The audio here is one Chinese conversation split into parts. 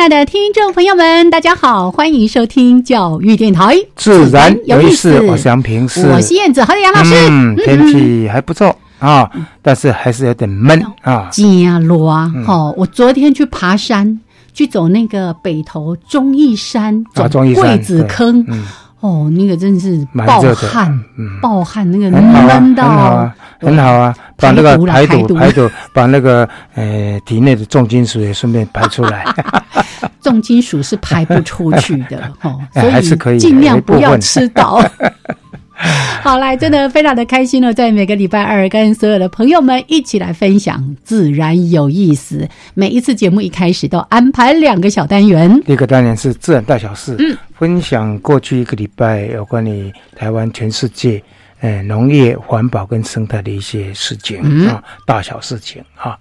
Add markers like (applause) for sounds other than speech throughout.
爱的听众朋友们，大家好，欢迎收听教育电台，自然有意思。我是杨平，我是燕子，好的，杨老师。嗯，天气还不错啊，但是还是有点闷啊。加罗啊，哦，我昨天去爬山，去走那个北头忠义山，走桂子坑。哦，那个真是暴汗，暴汗，那个闷到很好啊，把那个排毒排毒，把那个呃体内的重金属也顺便排出来。(laughs) 重金属是排不出去的，(laughs) 哦，所以尽量不要吃到。(laughs) (laughs) 好，来，真的非常的开心呢，在每个礼拜二跟所有的朋友们一起来分享自然有意思。每一次节目一开始都安排两个小单元，第一个单元是自然大小事，嗯，分享过去一个礼拜有关于台湾、全世界，哎，农业、环保跟生态的一些事情啊，大小事情啊。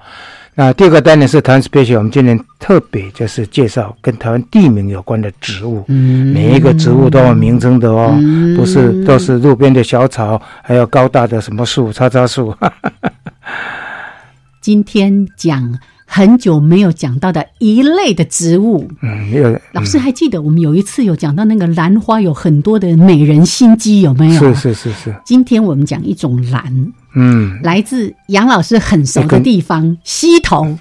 那第二个单元是台湾 special，我们今年特别就是介绍跟台湾地名有关的植物，嗯每一个植物都有名称的哦，不是都是路边的小草，还有高大的什么树，叉叉树。(laughs) 今天讲。很久没有讲到的一类的植物，嗯，有老师还记得我们有一次有讲到那个兰花有很多的美人心机有没有？是是是是。今天我们讲一种兰，嗯，来自杨老师很熟的地方溪头，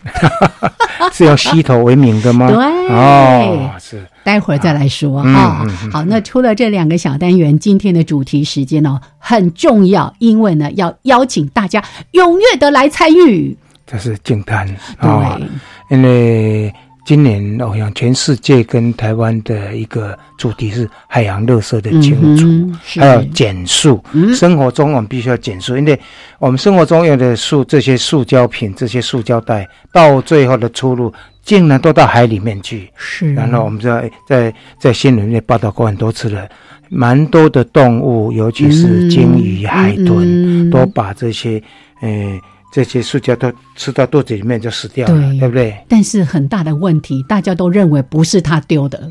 (laughs) 是要溪头为名的吗？对，哦，是。待会儿再来说哈。好，那除了这两个小单元，今天的主题时间呢很重要，因为呢要邀请大家踊跃的来参与。这是净滩对，因为今年我想全世界跟台湾的一个主题是海洋垃圾的清除，还有减塑。生活中我们必须要减塑，因为我们生活中用的塑这些塑胶品、这些塑胶袋，到最后的出路竟然都到海里面去。是，然后我们在在在新闻里报道过很多次了，蛮多的动物，尤其是鲸鱼、海豚，都把这些呃。这些塑胶都吃到肚子里面就死掉了，对不对？但是很大的问题，大家都认为不是他丢的。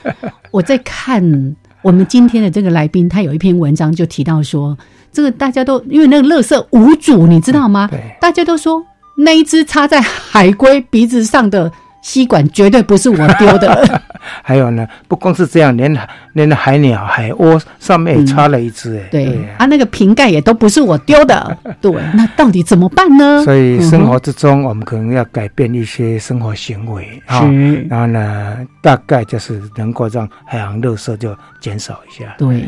(laughs) 我在看我们今天的这个来宾，他有一篇文章就提到说，这个大家都因为那个垃圾无主，你知道吗？对，大家都说那一只插在海龟鼻子上的。吸管绝对不是我丢的。(laughs) 还有呢，不光是这样，连连海鸟、海鸥上面也插了一只。哎，对啊，那个瓶盖也都不是我丢的。(laughs) 对，那到底怎么办呢？所以生活之中，我们可能要改变一些生活行为啊。然后呢，大概就是能够让海洋垃圾就减少一下。对。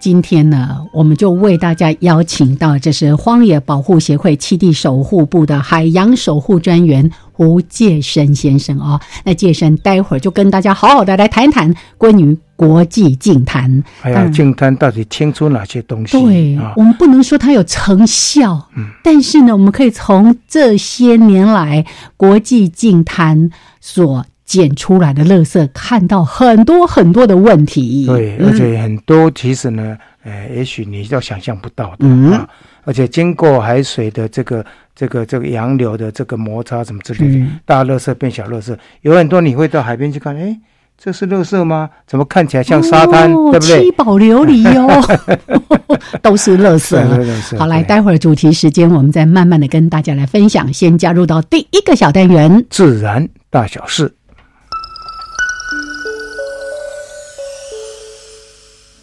今天呢，我们就为大家邀请到，这是荒野保护协会七地守护部的海洋守护专员胡介生先生哦。那介生待会儿就跟大家好好的来谈一谈关于国际净滩，哎呀净滩到底清出哪些东西？对，我们不能说它有成效，嗯，但是呢，我们可以从这些年来国际净滩所。捡出来的垃圾，看到很多很多的问题。对，而且很多其实呢，呃，也许你都想象不到的啊。而且经过海水的这个、这个、这个洋流的这个摩擦什么之类的，大垃圾变小垃圾，有很多你会到海边去看，哎，这是垃圾吗？怎么看起来像沙滩？对不对？七宝琉璃哦，(laughs) (laughs) 都是垃圾。好，来，待会儿主题时间，我们再慢慢的跟大家来分享。先加入到第一个小单元：自然大小事。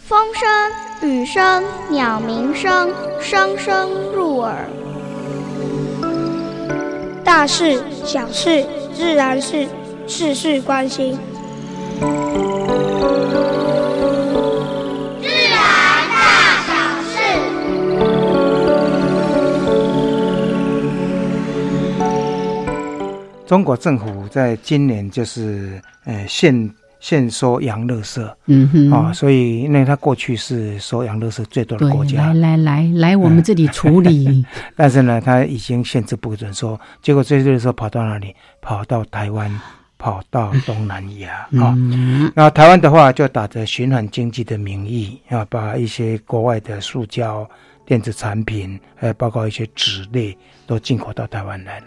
风声、雨声、鸟鸣声，声声入耳。大事、小事、自然事，事事关心。自然大小事。中国政府在今年就是，呃，现。限收洋乐色嗯哼，啊，所以因为它过去是收洋乐色最多的国，家来，来来来，我们这里处理，(laughs) 但是呢，它已经限制不准收，结果这些垃圾跑到哪里？跑到台湾，跑到东南亚啊。嗯，那台湾的话，就打着循环经济的名义啊，把一些国外的塑胶、电子产品，还有包括一些纸类，都进口到台湾来了。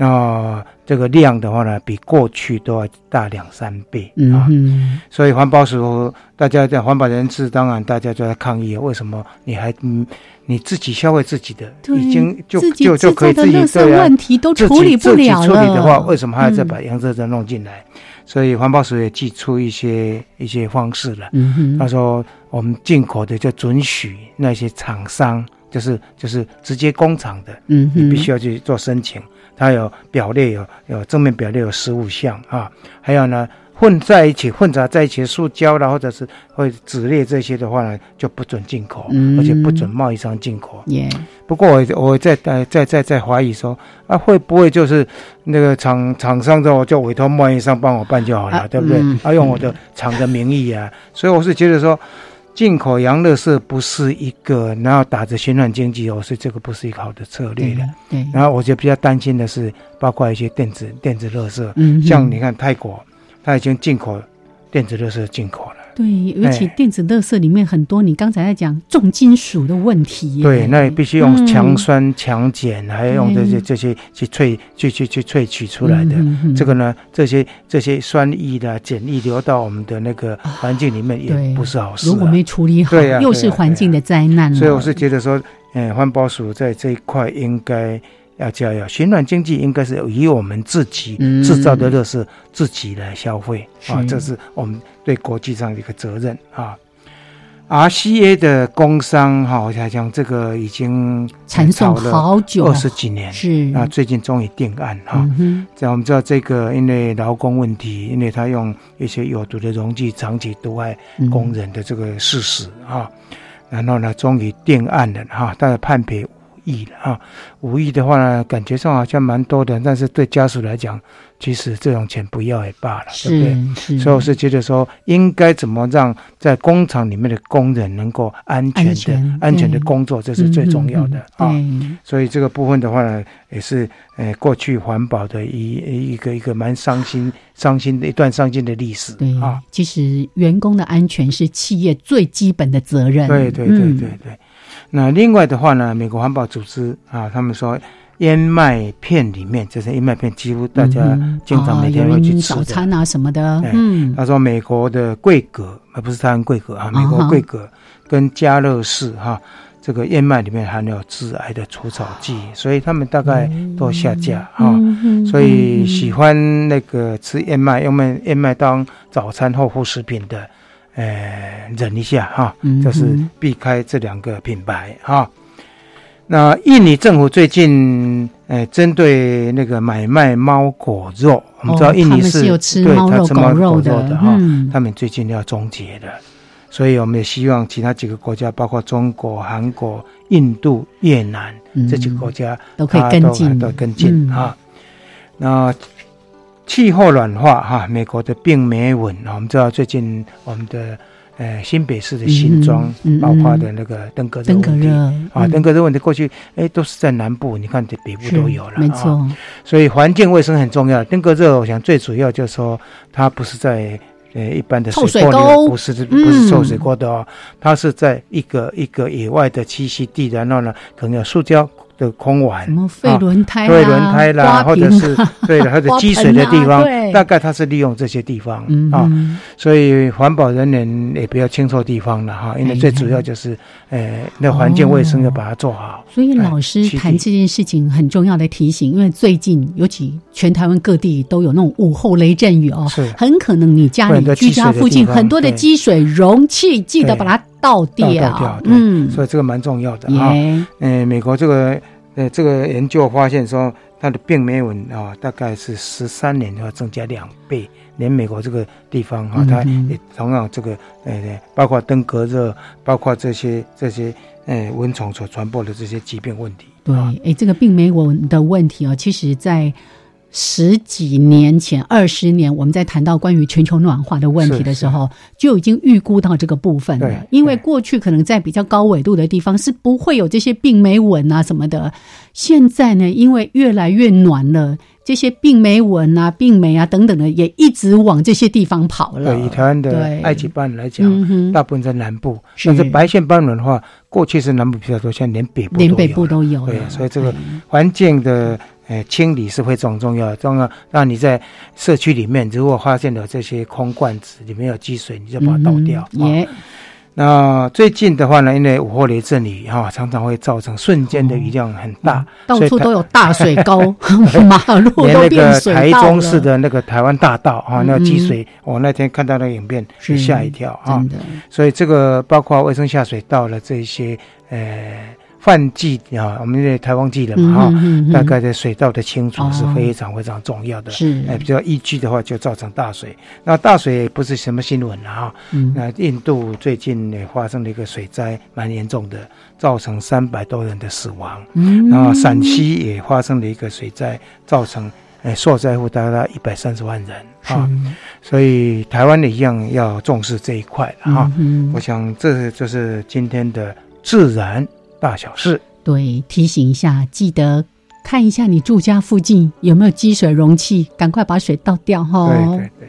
那这个量的话呢，比过去都要大两三倍嗯啊。哼，所以环保署大家在环保人士，当然大家就在抗议，为什么你还嗯你自己消费自己的，已经就就就可以自己造的问题都自己处理不自己了处理的话，为什么还要再嗯把洋垃圾弄进来？所以环保署也寄出一些一些方式了。嗯哼，他说，我们进口的就准许那些厂商，就是就是直接工厂的，嗯，你必须要去做申请。它有表列有有正面表列有十五项啊，还有呢混在一起混杂在一起塑胶啦，或者是会纸类这些的话呢，就不准进口，嗯而且不准贸易商进口。耶，不过我我在在在在在怀疑说啊，会不会就是那个厂厂商的我就委托贸易商帮我办就好了，啊对不对？嗯啊，用我的厂的名义啊，所以我是觉得说。进口洋乐色不是一个，然后打着循环经济哦，所以这个不是一个好的策略对的。对，然后我就比较担心的是，包括一些电子电子乐色，嗯，像你看泰国，它已经进口电子乐色进口了。对，而且哎电子垃圾里面很多，你刚才在讲重金属的问题耶，对，那也必须用嗯强酸、强碱，还要用这些嗯这些去萃去去去萃取出来的。这个呢，这些这些酸液的碱液流到我们的那个环境里面，也不是好事、啊。如果没处理好，又是环境的灾难。所以我是觉得说，嗯，环保署在这一块应该要加油。循环经济应该是以我们自己嗯制造的乐事自己来消费、啊是，这是我们对国际上的一个责任啊。RCA 的工商哈，我想讲这个已经缠讼好久，二十几年，是啊，最近终于定案哈。嗯哼，这样我们知道这个，因为劳工问题，因为他用一些有毒的溶剂长期毒害嗯工人的这个事实啊，然后呢，终于定案了哈，大概判赔五亿了哈。五亿的话呢，感觉上好像蛮多的，但是对家属来讲，其实这种钱不要也罢了，对不对？所以我是觉得说，应该怎么让在工厂里面的工人能够安全的、安全的工作，这是最重要的啊。所以这个部分的话呢，也是呃过去环保的一一个一个蛮伤心、伤心的一段伤心的历史对啊。其实员工的安全是企业最基本的责任。对对对嗯对对。那另外的话呢，美国环保组织啊，他们说燕麦片里面，就是燕麦片，几乎大家嗯经常每天会去吃的。早餐啊什么的。哎，嗯，他说美国的桂格，而不是台湾桂格啊，美国桂格跟加乐士哈、这个燕麦里面含有致癌的除草剂，所以他们大概都下架哈、嗯嗯所以喜欢那个吃燕麦，用麦燕麦当早餐或副食品的，呃，忍一下哈，嗯就是避开这两个品牌哈。那印尼政府最近，呃，针对那个买卖猫狗肉，我们知道印尼是,、对猫肉他吃猫狗肉的的哈，嗯。他们最近要终结的，所以我们也希望其他几个国家，包括中国、韩国、印度、越南、嗯。这几个国家，都可以跟进。都跟进嗯。啊。那气候暖化哈，美国的病媒蚊啊，我们知道最近我们的呃新北市的新庄嗯嗯嗯爆发的那个登革热问题啊，嗯登革热问题过去哎都是在南部，你看北部都有了，啊。没错，所以环境卫生很重要。登革热，我想最主要就是说，它不是在呃一般的臭水沟不是不嗯是臭水沟的哦，它是在一个一个野外的栖息地，然后呢，可能有塑胶的空碗什。么废轮胎啦、对轮胎啦，或者是 (laughs) 对的，或者积水的地方啊，大概它是利用这些地方啊，所以环保人员也不要清错地方了哈，因为最主要就是，呃，那环境卫生要把它做好。所以老师哎谈这件事情很重要的提醒，因为最近尤其全台湾各地都有那种午后雷阵雨哦，是很可能你家里居家附近很多的积水容器，记得把它倒掉。倒掉对嗯，所以这个蛮重要的啊。嗯，呃，美国这个呃这个研究发现说，它的病媒蚊啊，大概是十三年要增加两倍。连美国这个地方哈、它也同样这个呃，包括登革热，包括这些这些呃蚊虫所传播的这些疾病问题。对，啊哎，这个病媒蚊的问题啊，其实在十几年前、二十年，我们在谈到关于全球暖化的问题的时候，就已经预估到这个部分了。因为过去可能在比较高纬度的地方是不会有这些病媒蚊啊什么的，现在呢，因为越来越暖了。这些病媒蚊啊、病媒啊等等的，也一直往这些地方跑了。对，以台湾的埃及斑来讲，大部分在南部。但是白线斑蚊的话，过去是南部比较多，现在连北部连北部都有。对，所以这个环境的呃清理是非常重要。重要，让你在社区里面，如果发现了这些空罐子里面有积水，你就把它倒掉。也。那最近的话呢，因为五号雷阵雨哈，常常会造成瞬间的雨量很大，到处都有大水沟，(laughs) 马路都变水台中市的那个台湾大道啊，那积水，我那天看到那个影片，是吓一跳啊。所以这个包括卫生下水道的这些呃。换季啊，我们这台湾季了嘛哈，大概在水道的清除是非常非常重要的。是，哎，比较一季的话就造成大水。那大水不是什么新闻了哈。那印度最近也发生了一个水灾，蛮严重的，造成三百多人的死亡。嗯。然后陕西也发生了一个水灾，造成哎受灾户大概一百三十万人啊。所以台湾也一样要重视这一块哈。嗯。我想这就是今天的自然。大小事，对，提醒一下，记得看一下你住家附近有没有积水容器，赶快把水倒掉哈。对对对。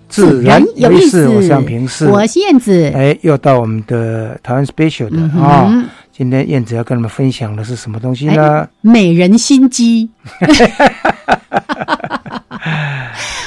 自然有意思，我想平视。我是燕子。哎，又到我们的台湾 special 的啊！今天燕子要跟你们分享的是什么东西呢？美人心机。(laughs)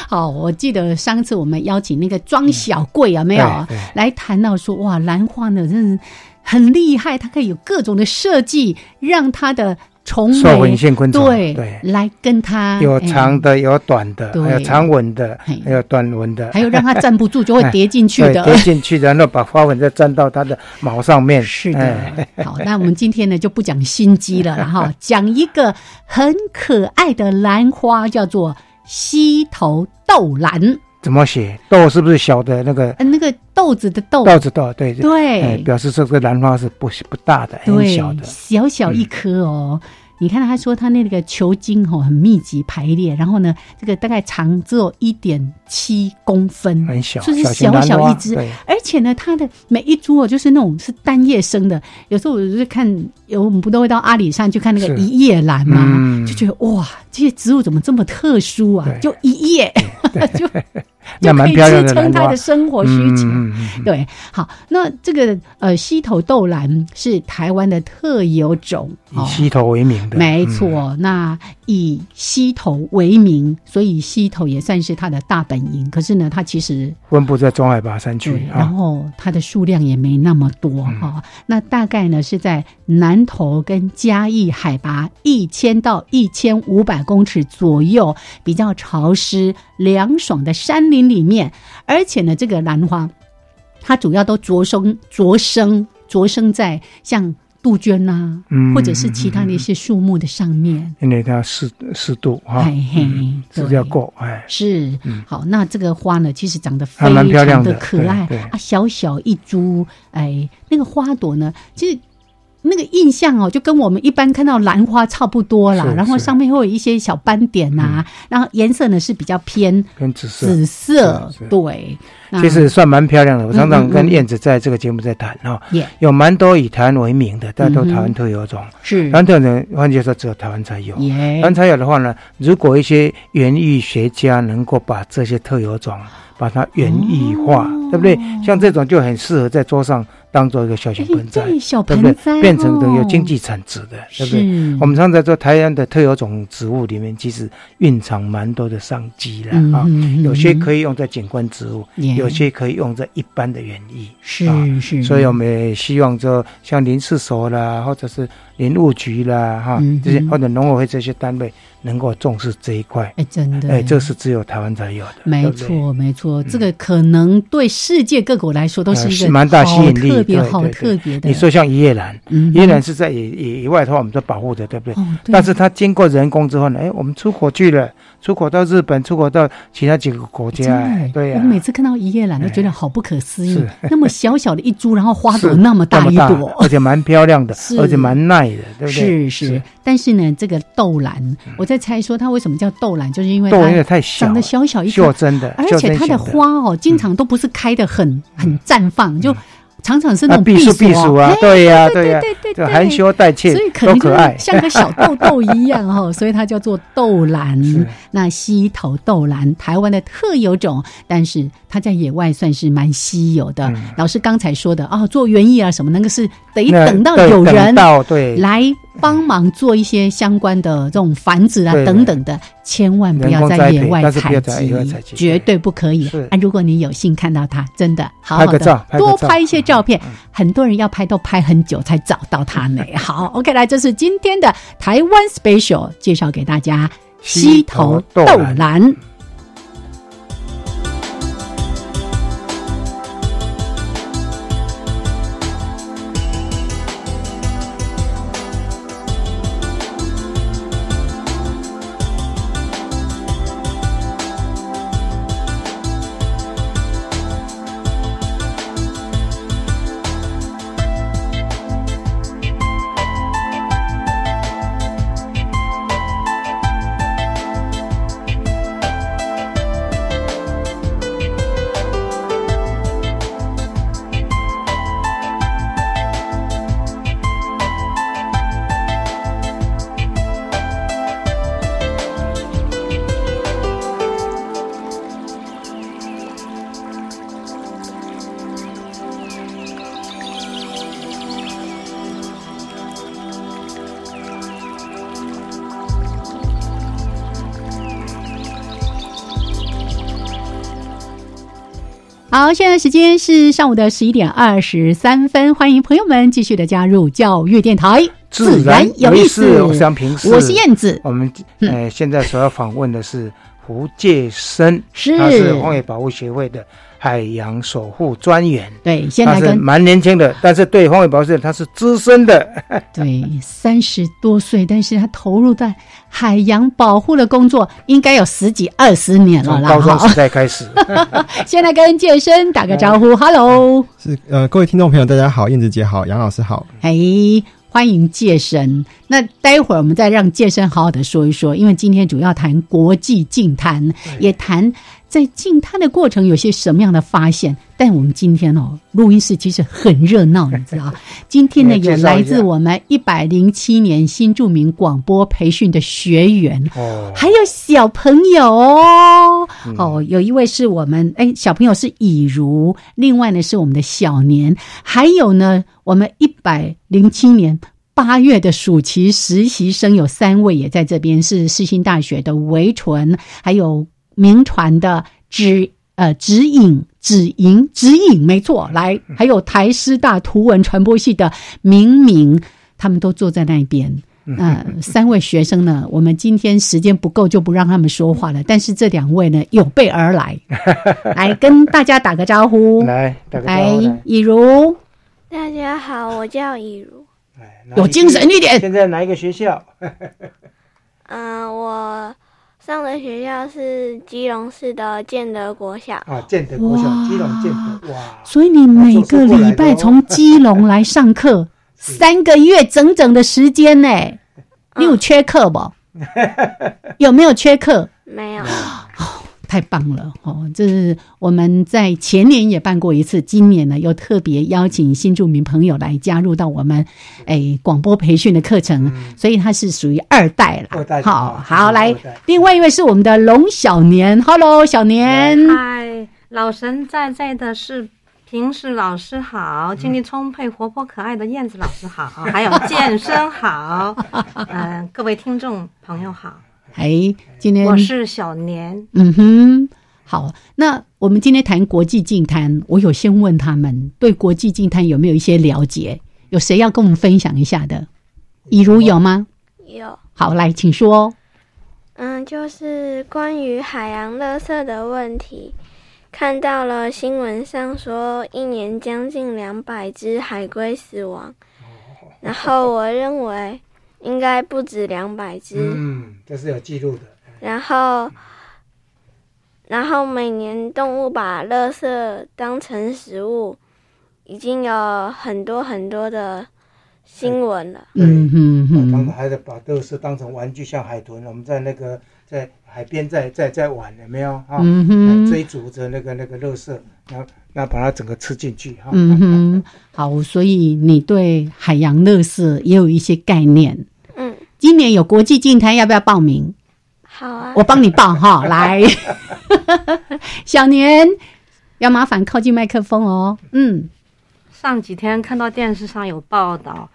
好，我记得上次我们邀请那个庄小贵啊，没有来谈到说，哇，兰花呢，真是很厉害，它可以有各种的设计，让它的。虫纹线昆虫对对，来跟它有长的有短的，还有长纹的，还有短纹的，还有让它站不住就会 (laughs) 叠进去的，叠进去，然后把花纹再粘到它的毛上面。(laughs) 是的，好，那我们今天呢就不讲心机了，(laughs) 然后讲一个很可爱的兰花，叫做溪头豆兰。怎么写豆？是不是小的那个？呃，那个豆子的豆。豆子豆，对对。表示这个兰花是不不大的，很小的，小小一颗哦。你看他说他那个球茎哦很密集排列，然后呢，这个大概长只有一点七公分，很小，就是小小一只。而且呢，它的每一株哦，就是那种是单叶生的。有时候我就是看，有我们不都会到阿里山去看那个一叶兰吗？就觉得哇，这些植物怎么这么特殊啊？就一叶 (laughs) 就。就可以支撑他的生活需求。对，好，那这个呃，溪头豆兰是台湾的特有种，以溪头为名的，没错。那以溪头为名，所以溪头也算是它的大本营。可是呢，它其实分布在中海拔山区，然后它的数量也没那么多哈。那大概呢是在南投跟嘉义海拔一千到一千五百公尺左右，比较潮湿凉爽的山。林里面，而且呢，这个兰花，它主要都着生、着生、着生在像杜鹃呐，或者是其他的一些树木的上面，因为它湿湿度哈，是要够哎，是。好。那这个花呢，其实长得非常的可爱啊，小小一株，哎，那个花朵呢，其实。那个印象哦，就跟我们一般看到兰花差不多啦，然后上面会有一些小斑点呐，然后颜色呢是比较偏偏紫色，紫色对，其实算蛮漂亮的。我常常跟燕子在这个节目在谈哈，有蛮多以台湾为名的，但都台湾特有种，是，台湾特有换句话说，只有台湾才有。台湾才有的话呢，如果一些园艺学家能够把这些特有种。把它园艺化，对不对？像这种就很适合在桌上当做一个小型盆栽，对小对不对？盆栽变成哦有经济产值的，对不对？是我们常在说台湾的特有种植物里面，其实蕴藏蛮多的商机的嗯啊。嗯有些可以以用在景观植物，耶有些可以用在一般的园艺。是啊是，所以我们也希望说，像林试所啦，或者是林务局啦，哈嗯，这些嗯或者农委会这些单位，能够重视这一块。哎真的。哎，这是只有台湾才有的，没错，没错，这个可能对世界各国来说都是一个蛮大吸引力特别好特别的。你说像椰兰，嗯哼，椰兰是在野野野外的话，我们都保护的，对不对？但是它经过人工之后呢，哎，我们出口去了，出口到日本，出口到其他几个国家，对呀、我每次看到一叶兰都觉得好不可思议。是，那么小小的一株，然后花朵 (laughs) 那么大一朵，而且蛮漂亮的 (laughs) 是，而且蛮耐的，对不对？是是，但是呢，这个豆兰，我在猜说它为什么叫豆兰，就是因为它长得小小一袖颗，珍的，而且它的花哦，经常都不是开的很很绽放，就常常是那啊，种避暑避暑啊哎，对呀对对呀，对对对，就含羞带怯所以，可能就。像个小豆豆一样 (laughs) 哈、所以它叫做豆兰。那溪头豆兰，台湾的特有种，但是它在野外算是蛮稀有的。嗯老师刚才说的哦，做园艺啊什么，那个是得等到有人到对来帮忙做一些相关的这种繁殖啊等等的，千万不要在野外采集。绝对不可以啊！如果你有幸看到它，真的好好的多拍一些照片嗯，很多人要拍都拍很久才找到它呢。(laughs) 好，OK，来，这是今天的台湾 special 介绍给大家溪头豆溪头豆兰好，现在时间是上午的十一点二十三分，欢迎朋友们继续的加入教育电台，自然有意思。我是平，我是燕子，我们嗯。呃现在所要访问的是胡介生，是他是荒野保护协会的海洋守护专员。对，先他来跟是蛮年轻的，但是对荒野保护协会他是资深的。(laughs) 对三十多岁，但是他投入在海洋保护的工作，应该有十几二十年了啦。高中哈时代开始，(laughs) 先来跟健身打个招呼，Hello，是呃，各位听众朋友，大家好，燕子姐好，杨老师好。哎，欢迎健身。那待会儿我们再让健身好好的说一说，因为今天主要谈国际净滩，也谈在净滩的过程有些什么样的发现。但我们今天哦，录音室其实很热闹，你知道？(laughs) 今天呢，有来自我们一百零七年新著名广播培训的学员，哦，还有小朋友哦，哦，有一位是我们哎，小朋友是以如，另外呢是我们的小年，还有呢我们一百零七年。八月的暑期实习生有三位也在这边，是世新大学的维纯，还有民传的指呃指引指引指引，没错，来，还有台师大图文传播系的明明，他们都坐在那边。呃，三位学生呢，我们今天时间不够，就不让他们说话了。但是这两位呢，有备而来，(laughs) 来跟大家打个招呼。来打个招来呼来，以如大家好，我叫以如。有精神一点。现在哪一个学校？(laughs) 嗯、我上的学校是基隆市的建德国小。啊，建德国小，基隆建德，哇，所以你每个礼拜从基隆来上课，(laughs) 三个月整整的时间呢，你有缺课不？(laughs) 有没有缺课？没有，太棒了哦！这是我们在前年也办过一次，今年呢又特别邀请新住民朋友来加入到我们诶广播培训的课程，所以他是属于二代了。二代好哦好来，另外一位是我们的龙小年，Hello 小年，嗨，老神在在的是平时老师好，精力充沛、活泼可爱的燕子老师好，还有健身好，(laughs) 嗯，各位听众朋友好。哎，今天我是小年。嗯哼，好，那我们今天谈国际净滩，我有先问他们对国际净滩有没有一些了解？有谁要跟我们分享一下的？以如有吗？有。好，来，请说。嗯，就是关于海洋垃圾的问题，看到了新闻上说，一年将近两百只海龟死亡，然后我认为。应该不止两百只，嗯，这是有记录的。然后，然后每年动物把垃圾当成食物，已经有很多很多的新闻了。嗯嗯嗯，他们还在把垃圾当成玩具，像海豚，我们在那个在海边在在在玩，有没有啊？追逐着那个那个垃圾，然后。那把它整个吃进去哈。嗯哼，好，所以你对海洋垃圾也有一些概念。嗯，今年有国际净滩，要不要报名？好啊，我帮你报哈。(laughs) 来，(laughs) 小年要麻烦靠近麦克风哦。嗯，上几天看到电视上有报道，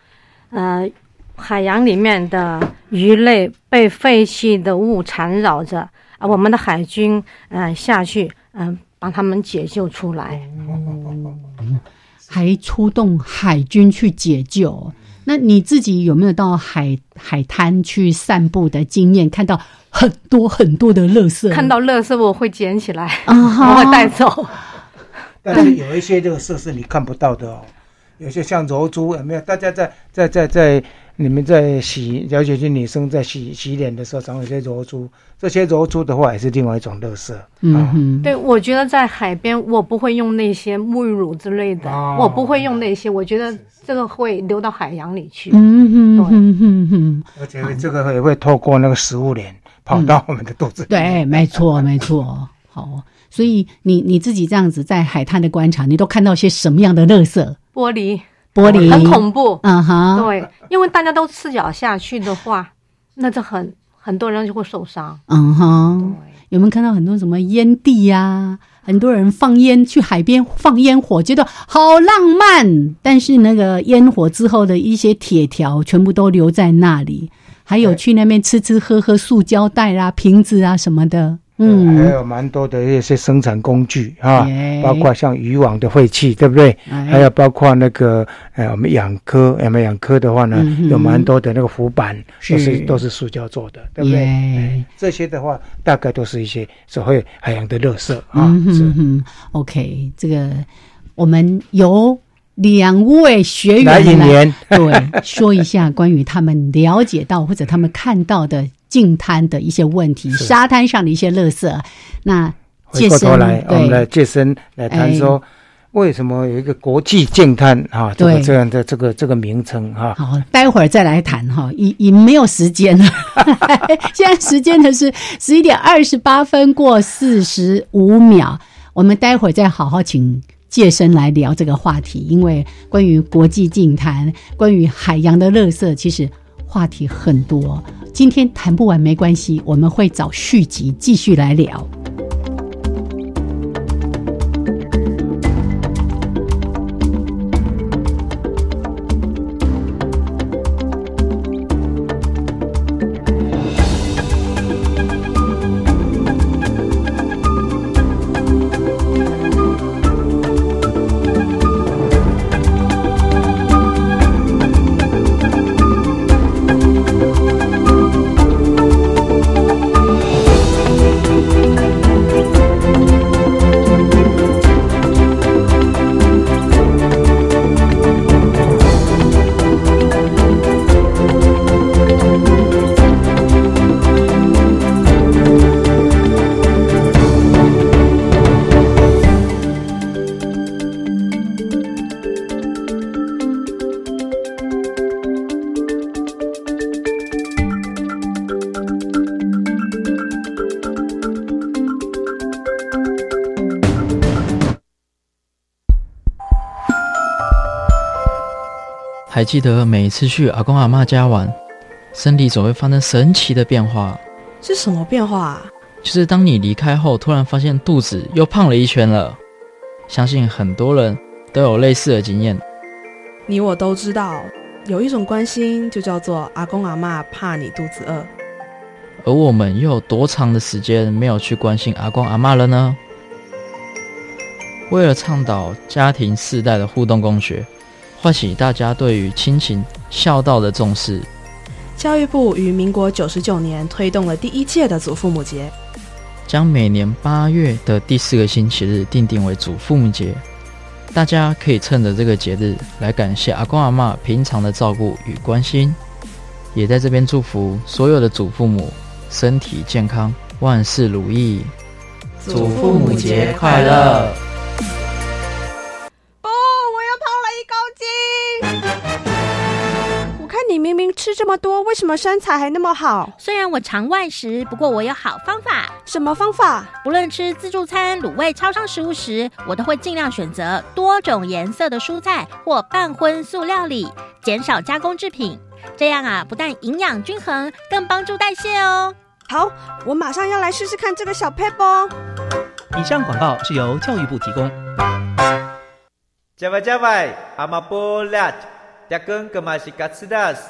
呃，海洋里面的鱼类被废弃的物缠绕着啊，我们的海军嗯下去嗯。把他们解救出来，还出动海军去解救。那你自己有没有到海海滩去散步的经验？看到很多很多的垃圾，看到垃圾我会捡起来，我会带走。但是有一些垃圾是你看不到的哦，有些像柔珠有没有？大家在在在在。你们在洗了解，些女生在洗洗脸的时候，常有些揉珠。这些揉珠的话，也是另外一种乐色。嗯，对，我觉得在海边，我不会用那些沐浴乳之类的，我不会用那些。我觉得这个会流到海洋里去。嗯哼，对，嗯而且这个也会透过那个食物链跑到我们的肚子。对，没错，没错。好，所以你你自己这样子在海滩的观察，你都看到些什么样的乐色？玻璃。玻璃。很恐怖，嗯哼，对，因为大家都赤脚下去的话，那就很很多人就会受伤，嗯哼。有没有看到很多什么烟蒂呀？很多人放烟去海边放烟火，觉得好浪漫，但是那个烟火之后的一些铁条全部都留在那里，还有去那边吃吃喝喝塑胶袋啊、瓶子啊什么的。嗯，还有蛮多的一些生产工具啊，包括像渔网的废弃，对不对？还有包括那个呃，我们养科，我们养科的话呢，有蛮多的那个浮板都是都是塑胶做的，对不对？这些的话，大概都是一些所谓海洋的垃圾啊。是 OK，这个我们由两位学员来对说一下关于他们了解到或者他们看到的。净滩的一些问题，沙滩上的一些垃圾。那回过头来，我们来健身来谈说，为什么有一个国际净滩啊？这个这样的这个这个名称哈。好，待会儿再来谈哈，已已没有时间了。(laughs) 现在时间呢是十一点二十八分过四十五秒，我们待会儿再好好请健身来聊这个话题，因为关于国际净滩，关于海洋的垃圾，其实。话题很多，今天谈不完没关系，我们会找续集继续来聊。还记得每一次去阿公阿妈家玩，身体总会发生神奇的变化。是什么变化？就是当你离开后，突然发现肚子又胖了一圈了。相信很多人都有类似的经验。你我都知道，有一种关心就叫做阿公阿妈怕你肚子饿。而我们又有多长的时间没有去关心阿公阿妈了呢？为了倡导家庭世代的互动共学，唤起大家对于亲情孝道的重视，教育部于民国九十九年推动了第一届的祖父母节，将每年八月的第四个星期日定定为祖父母节。大家可以趁着这个节日来感谢阿公阿妈平常的照顾与关心，也在这边祝福所有的祖父母身体健康，万事如意。祖父母节快乐！么多，为什么身材还那么好？虽然我常外食，不过我有好方法。什么方法？不论吃自助餐、卤味、超商食物时，我都会尽量选择多种颜色的蔬菜或半荤素料理，减少加工制品。这样啊，不但营养均衡，更帮助代谢哦。好，我马上要来试试看这个小 pebble。以上广告是由教育部提供。加外加外，阿玛波拉。扎根格玛西卡斯达斯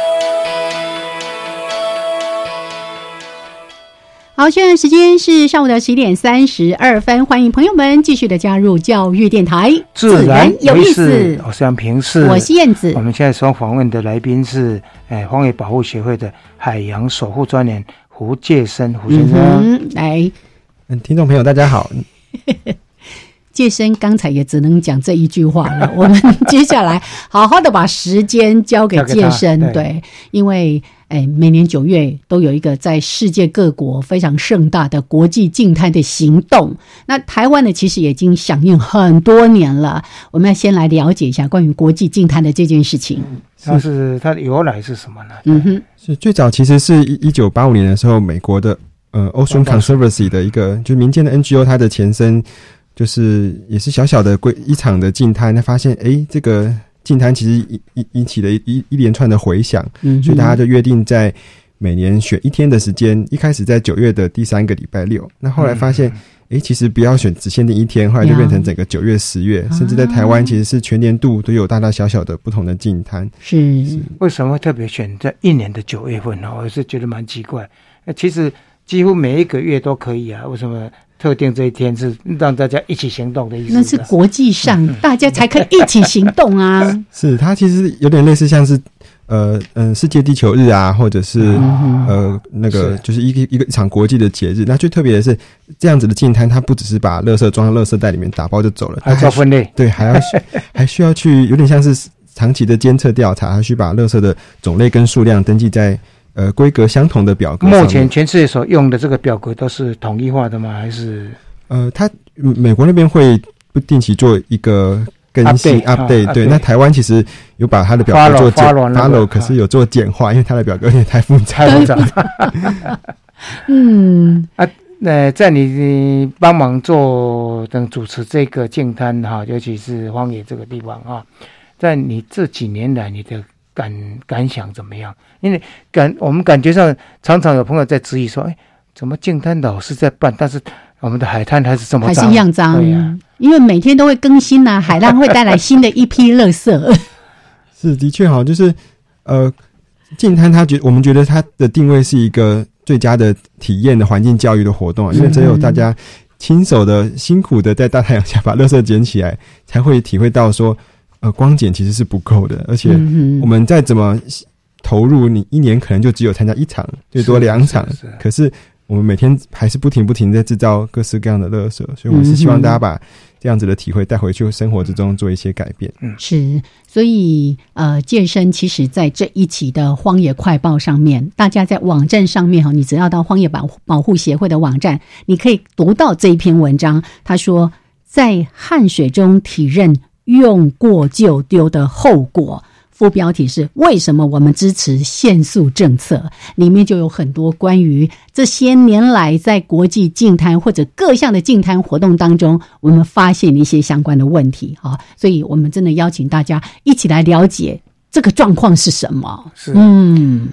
好，现在时间是上午的十一点三十二分，欢迎朋友们继续的加入教育电台，自然有意思。我是杨平是，我是燕子。我们现在所访问的来宾是，哎，荒野保护协会的海洋守护专员胡介生胡先生。来，嗯，听众朋友大家好。(laughs) 介生刚才也只能讲这一句话了，(laughs) 我们接下来好好的把时间交给介生，对，因为。哎，每年九月都有一个在世界各国非常盛大的国际净滩的行动。那台湾呢，其实已经响应很多年了。我们要先来了解一下关于国际净滩的这件事情。它是它的由来是什么呢？嗯哼，是最早其实是一一九八五年的时候，美国的呃 Ocean Conservancy 的一个就是民间的 NGO，它的前身就是也是小小的规一场的净滩，他发现哎这个。净滩其实引引引起了一一连串的回响，所以大家就约定在每年选一天的时间，一开始在九月的第三个礼拜六。那后来发现，哎，其实不要选只限定一天，后来就变成整个九月、十月，甚至在台湾其实是全年度都有大大小小的不同的净滩。是为什么特别选在一年的九月份呢？我是觉得蛮奇怪。那其实几乎每一个月都可以啊，为什么？特定这一天是让大家一起行动的意思。那是国际上大家才可以一起行动啊。(laughs) 是它其实有点类似，像是呃嗯世界地球日啊，或者是呃那个就是一个一个一场国际的节日。那最特别的是这样子的净滩，它不只是把垃圾装到垃圾袋里面打包就走了，还要分类。对，还要 (laughs) 还需要去有点像是长期的监测调查，还需把垃圾的种类跟数量登记在。呃，规格相同的表格。目前全世界所用的这个表格都是统一化的吗？还是？呃，它美国那边会不定期做一个更新 update。对，那台湾其实有把它的表格做简 follow，可是有做简化，因为它的表格有点太复杂。(laughs) 太复杂。嗯啊，那在你帮忙做等主持这个净滩哈，尤其是荒野这个地方啊，在你这几年来你的。感感想怎么样？因为感我们感觉上常常有朋友在质疑说：“哎，怎么净滩老是在办，但是我们的海滩还是这么还是一样脏？”因为每天都会更新呐，(laughs) 海浪会带来新的一批垃圾。(laughs) 是的确好，就是呃，净滩它觉我们觉得它的定位是一个最佳的体验的环境教育的活动啊，因为只有大家亲手的辛苦的在大太阳下把垃圾捡起来，才会体会到说。呃，光检其实是不够的，而且我们再怎么投入，你一年可能就只有参加一场，最多两场。可是我们每天还是不停不停在制造各式各样的垃圾，所以我们是希望大家把这样子的体会带回去生活之中，做一些改变。嗯，是。所以呃，健身其实在这一期的《荒野快报》上面，大家在网站上面哈，你只要到荒野保保护协会的网站，你可以读到这一篇文章。他说。在汗水中体认用过就丢的后果。副标题是“为什么我们支持限速政策”，里面就有很多关于这些年来在国际净滩或者各项的净滩活动当中，我们发现一些相关的问题啊，所以我们真的邀请大家一起来了解这个状况是什么。是，嗯，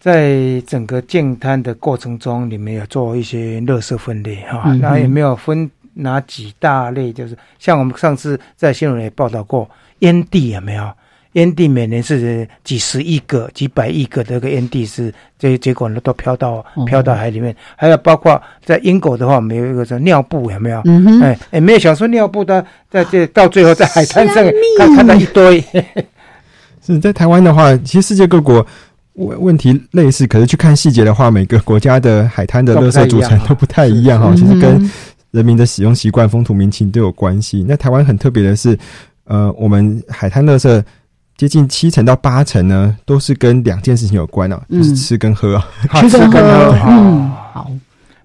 在整个净滩的过程中，你们有做一些垃圾分类哈，嗯哼然后有没有分哪几大类？就是像我们上次在新闻也报道过，烟蒂有没有？烟蒂每年是几十亿个、几百亿个的这个烟蒂是，这结果呢都飘到哦飘到海里面。还有包括在英国的话，我们有一个叫尿布，有没有？嗯哼哎，也没有想说尿布的，在这到最后在海滩上看看到一堆。(laughs) 是在台湾的话，其实世界各国问问题类似，可是去看细节的话，每个国家的海滩的垃圾组成都不太一样哈。是其实跟嗯人民的使用习惯、风土民情都有关系。那台湾很特别的是，呃，我们海滩垃圾接近七成到八成呢，都是跟两件事情有关哦，就是嗯吃跟喝吃跟喝，嗯，好，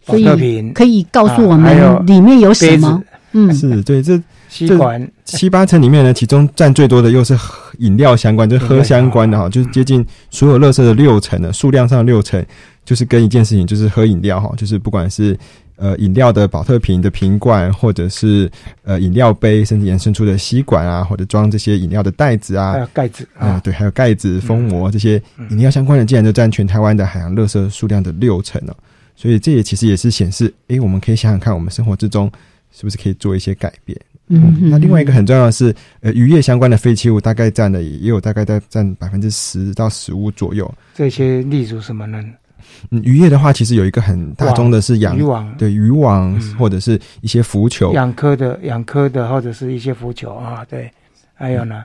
所以可以告诉我们里面有什杯么子？嗯，是对，这吸管。七八成里面呢，其中占最多的又是喝饮料相关，就是喝相关的哈，就是接近所有垃圾的六成呢，数量上六成，就是跟一件事情，就是喝饮料哈，就是不管是呃饮料的保特瓶的瓶罐，或者是呃饮料杯，甚至延伸出的吸管啊，或者装这些饮料的袋子啊还，有盖子啊、啊，对，还有盖子、封膜这些嗯饮料相关的，竟然就占全台湾的海洋垃圾数量的六成哦。所以这也其实也是显示，诶，我们可以想想看，我们生活之中是不是可以做一些改变。嗯那另外一个很重要的是，呃，渔业相关的废弃物大概占了也有大概在占百分之十到十五左右。这些例如什么呢？嗯，渔业的话，其实有一个很大宗的是养渔网对渔网、嗯或者是一些浮球。养科的、养科的，或者是一些浮球啊，对，还有呢，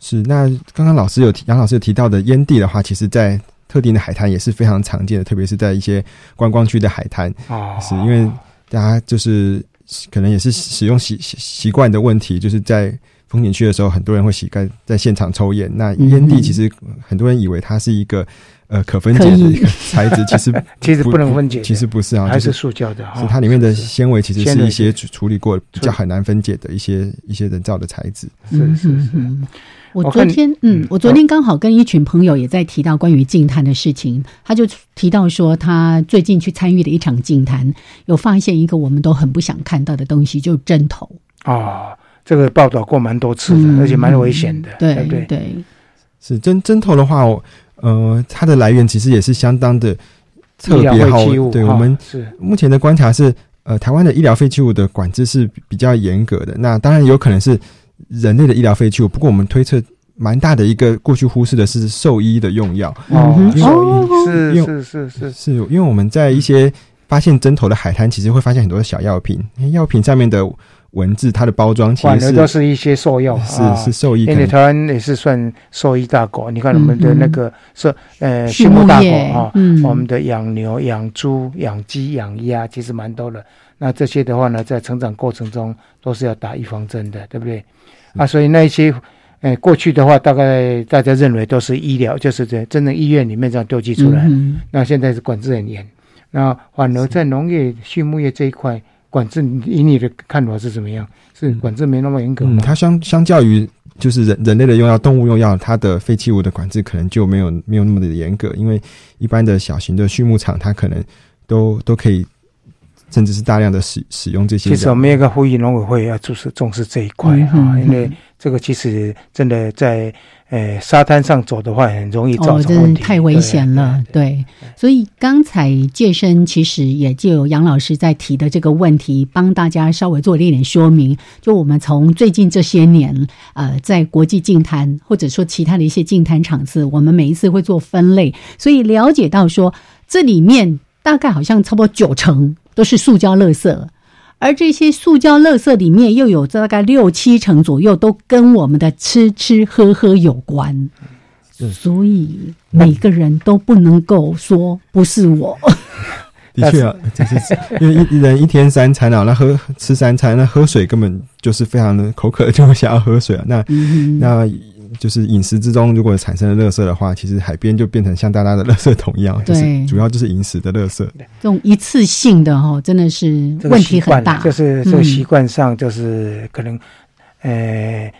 是那刚刚老师有提，杨老师有提到的烟蒂的话，其实在特定的海滩也是非常常见的，特别是在一些观光区的海滩，哦，是因为大家就是可能也是使用习习习惯的问题，就是在风景区的时候，很多人会习惯在现场抽烟。那烟蒂其实很多人以为它是一个呃可分解的一个材质，其实 (laughs) 其实不能分解其实不是啊，还就是塑胶的哈是它里面的纤维其实是一些处处理过比较很难分解的一些一些人造的材质。是是是，嗯我昨天，嗯，我昨天刚好跟一群朋友也在提到关于净滩的事情，他就提到说，他最近去参与的一场净滩，有发现一个我们都很不想看到的东西，就是针头。哦，这个报道过蛮多次的，嗯而且蛮危险的，对对对？对，是针针头的话，我呃，它的来源其实也是相当的特别好对我们是目前的观察是，呃，台湾的医疗废弃物的管制是比较严格的。那当然有可能是人类的医疗废弃物，不过我们推测蛮大的一个过去忽视的是兽医的用药。哦嗯，兽哦医是是是是，是因为我们在一些发现针头的海滩，其实会发现很多的小药品，药品上面的文字，它的包装其反而实是都是一些兽药，是啊是兽医可能因为台湾也是算兽医大国，你看我们的那个是呃畜畜牧大国啊，嗯我们的养牛、养猪、养鸡、养鸭其实蛮多的。那这些的话呢，在成长过程中都是要打预防针的，对不对？啊，所以那一些。呃，过去的话，大概大家认为都是医疗，就是在真正医院里面这样丢弃出来。嗯那现在是管制很严，那反而在农业、畜牧业这一块管制，以你的看法是怎么样？是管制没那么严格嗯，吗？它相相较于就是人人类的用药、动物用药，它的废弃物的管制可能就没有没有那么的严格，因为一般的小型的畜牧场，它可能都都可以，甚至是大量的使使用这些其实我。们有一个呼吁农委会要重视重视这一块嗯啊，哼因为这个其实真的在呃沙滩上走的话，很容易造哦，成问题，真的太危险了，对。所以刚才健身其实也就有杨老师在提的这个问题，帮大家稍微做了一点说明。就我们从最近这些年，呃，在国际净滩或者说其他的一些净滩场次，我们每一次会做分类，所以了解到说这里面大概好像差不多九成都是塑胶垃圾。而这些塑胶垃圾里面又有大概六七成左右都跟我们的吃吃喝喝有关，所以每个人都不能够说不是我。(laughs) 的确啊，就是因为一人一天三餐啊，那喝吃三餐，那喝水根本就是非常的口渴，就会想要喝水啊。那、嗯那就是饮食之中如果产生了垃圾的话，其实海边就变成像大家的垃圾桶一样，就是主要就是饮食的垃圾。这种一次性的哈，真的是问题很大。就是这个习惯上，就是可能，呃。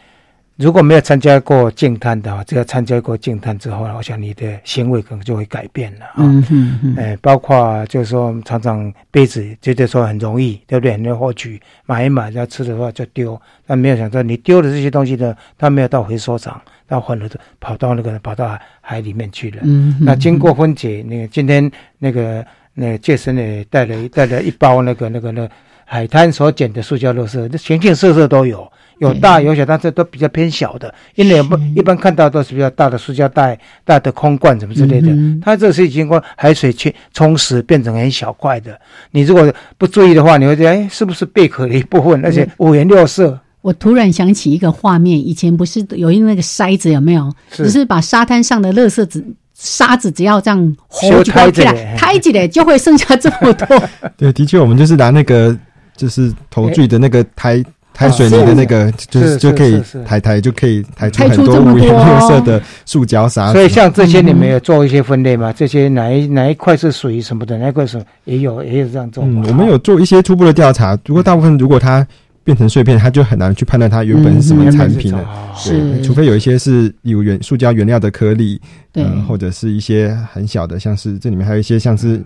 如果没有参加过净滩的话，只要参加过净滩之后，我想你的行为可能就会改变了啊。嗯嗯嗯。哎，包括就是说，常常杯子觉得说很容易，对不对？你获取买一买，要吃的话就丢，但没有想到你丢的这些东西呢，它没有到回收厂，到混了跑到那个跑到海里面去了。嗯。那经过分解，那个今天那个那健身也带了带了一包那个那个那海滩所捡的塑胶垃圾，这形形色色都有。有大有小，但是都比较偏小的，因为不一般看到都是比较大的塑胶袋、大的空罐什么之类的。它这是经过海水去冲蚀，变成很小块的。你如果不注意的话，你会觉得哎，是不是贝壳的一部分？而且五颜六色。我突然想起一个画面，以前不是有用那个筛子有没有？只是把沙滩上的垃圾纸、沙子，只要这样活抬起来，抬起来 (laughs) 就会剩下这么多。(laughs) 对，的确，我们就是拿那个就是投坠的那个抬。抬水泥的那个，就是就可以抬抬，就可以抬出很多五颜六色的塑胶沙。所以像这些，你们有做一些分类吗？这些哪一哪一块是属于什么的？哪一块是也有也有这样做？嗯，我们有做一些初步的调查。如果大部分如果它变成碎片，它就很难去判断它原本是什么产品了。是，除非有一些是有原塑胶原料的颗粒，嗯，或者是一些很小的，像是这里面还有一些像是。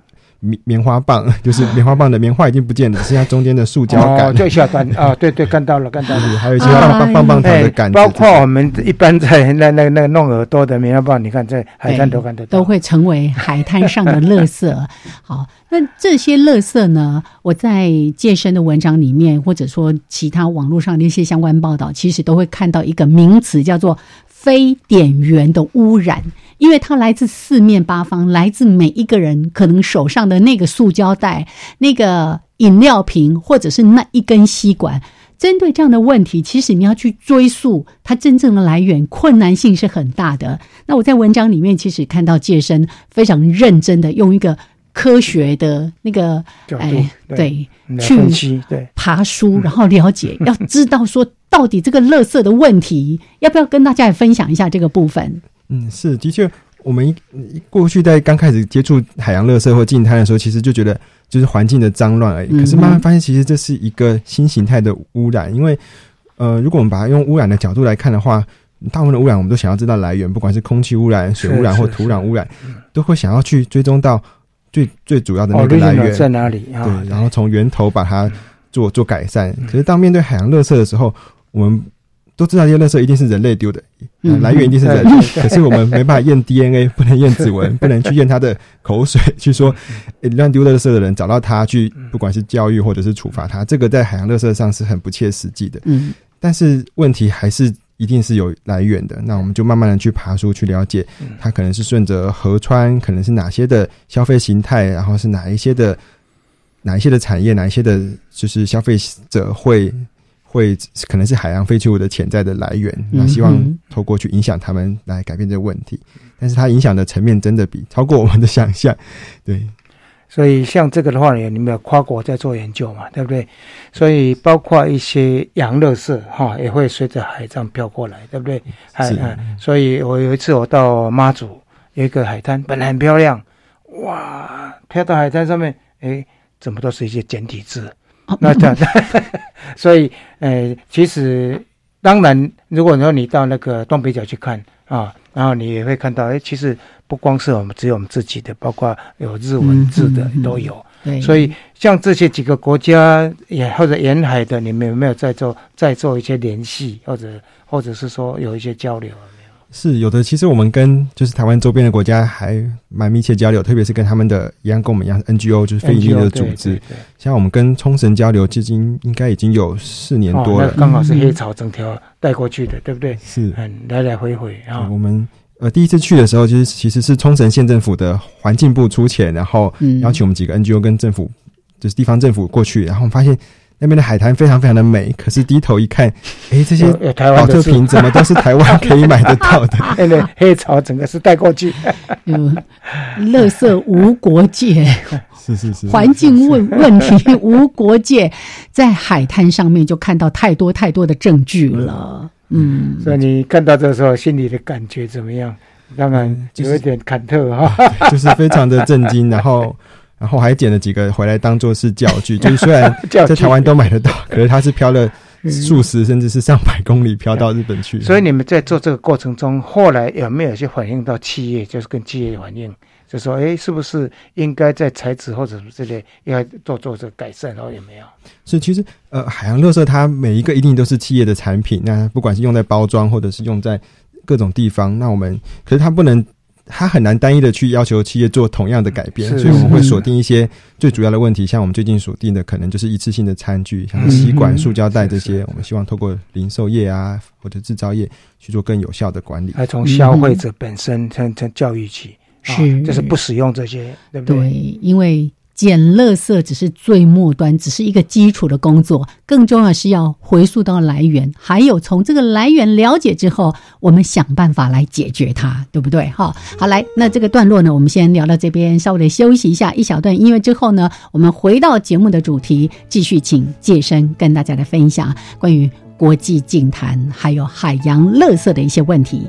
棉棉花棒 (laughs) 就是棉花棒的棉花已经不见了，剩下中间的塑胶杆。哦，就小杆啊，对对，看到了，看到了。还有一些棒棒棒棒糖的杆。包括我们一般在那那那个弄耳朵的棉花棒，你看在海滩都看得到。都会成为海滩上的垃圾。(laughs) 好，那这些垃圾呢？我在健身的文章里面，或者说其他网络上的一些相关报道，其实都会看到一个名词，叫做非点源的污染。因为它来自四面八方，来自每一个人可能手上的那个塑胶袋、那个饮料瓶，或者是那一根吸管。针对这样的问题，其实你要去追溯它真正的来源，困难性是很大的。那我在文章里面其实看到健身非常认真的用一个科学的那个哎对去对爬书，然后了解，要知道说到底这个垃圾的问题，要不要跟大家也分享一下这个部分？嗯，是的确，我们过去在刚开始接触海洋垃圾或近滩的时候，其实就觉得就是环境的脏乱而已。可是慢慢发现，其实这是一个新形态的污染。因为，呃，如果我们把它用污染的角度来看的话，大部分的污染我们都想要知道来源，不管是空气污染、水污染或土壤污染，都会想要去追踪到最最主要的那个来源在哪里。对，然后从源头把它做做改善。可是当面对海洋垃圾的时候，我们都知道这些垃圾一定是人类丢的，来源一定是人类。(laughs) 可是我们没办法验 DNA，(laughs) 不能验指纹，不能去验他的口水，去说乱丢垃圾的人找到他去，不管是教育或者是处罚他，这个在海洋垃圾上是很不切实际的。嗯，但是问题还是一定是有来源的。那我们就慢慢的去爬书去了解，它可能是顺着河川，可能是哪些的消费形态，然后是哪一些的哪一些的产业，哪一些的就是消费者会。会可能是海洋废弃物的潜在的来源，那希望透过去影响他们来改变这个问题，但是它影响的层面真的比超过我们的想象，对。所以像这个的话呢，你们有跨国在做研究嘛，对不对？所以包括一些洋乐色哈，也会随着海这样飘过来，对不对？是。所以我有一次我到妈祖有一个海滩，本来很漂亮，哇，飘到海滩上面，哎，怎么都是一些简体字。那这样，(laughs) 所以，呃，其实，当然，如果说你到那个东北角去看啊，然后你也会看到，哎，其实不光是我们只有我们自己的，包括有日文字的都有。所以像这些几个国家也或者沿海的，你们有没有在做在做一些联系，或者或者是说有一些交流？是有的，其实我们跟就是台湾周边的国家还蛮密切交流，特别是跟他们的一样跟我们一样 NGO，就是非营利的组织。像我们跟冲绳交流，至今应该已经有四年多了。刚好是黑潮整条带过去的，对不对？是，嗯，来来回回啊。我们呃第一次去的时候，就是其实是冲绳县政府的环境部出钱，然后邀请我们几个 NGO 跟政府，就是地方政府过去，然后发现。那边的海滩非常非常的美，可是低头一看，哎，这些保特瓶怎么都是台湾可以买得到的？(laughs) 对黑潮整个是带过去，(laughs) 嗯，垃圾无国界，是是是，环境问问题无国界，在海滩上面就看到太多太多的证据了。嗯，所以你看到这时候心里的感觉怎么样？当然有一点忐忑哈，(laughs) 就是非常的震惊，然后然后还捡了几个回来当做是教具，(laughs) 就是虽然在台湾都买得到，可是它是飘了数十甚至是上百公里飘到日本去。所以你们在做这个过程中，后来有没有去反映到企业，就是跟企业反映？就说，哎，是不是应该在材质或者什么之类，要做做这个改善，然后有没有？是，其实呃，海洋乐色它每一个一定都是企业的产品，那不管是用在包装，或者是用在各种地方，那我们可是它不能，它很难单一的去要求企业做同样的改变，所以我们会锁定一些最主要的问题，像我们最近锁定的可能就是一次性的餐具，像吸管、塑胶袋这些，我们希望透过零售业啊或者制造业去做更有效的管理，还从消费者本身从从教育起。是，就是不使用这些，对不对？对，因为捡垃圾只是最末端，只是一个基础的工作，更重要是要回溯到来源，还有从这个来源了解之后，我们想办法来解决它，对不对？哈，好，来，那这个段落呢，我们先聊到这边，稍微的休息一下，一小段音乐之后呢，我们回到节目的主题，继续请介生跟大家来分享关于国际净坛还有海洋垃圾的一些问题。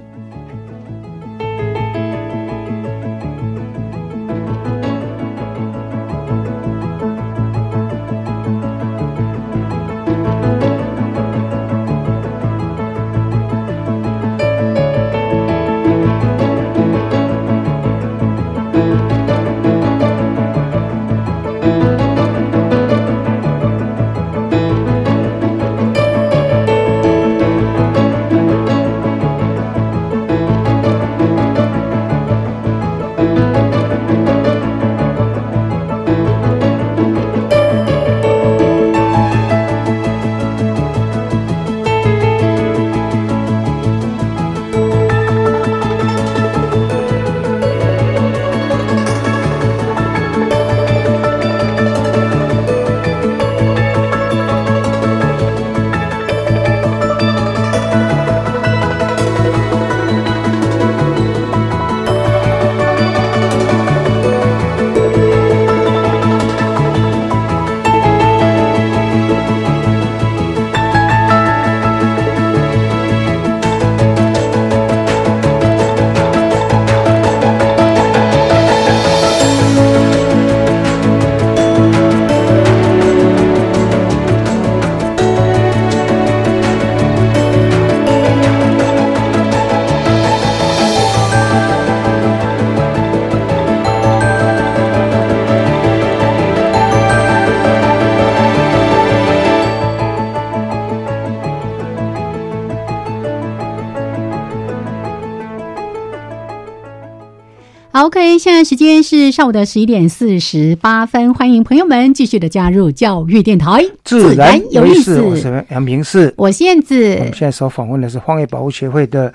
OK，现在时间是上午的十一点四十八分，欢迎朋友们继续的加入教育电台，自然有意思。我是杨平世，我是燕子。我们现在所访问的是荒野保护协会的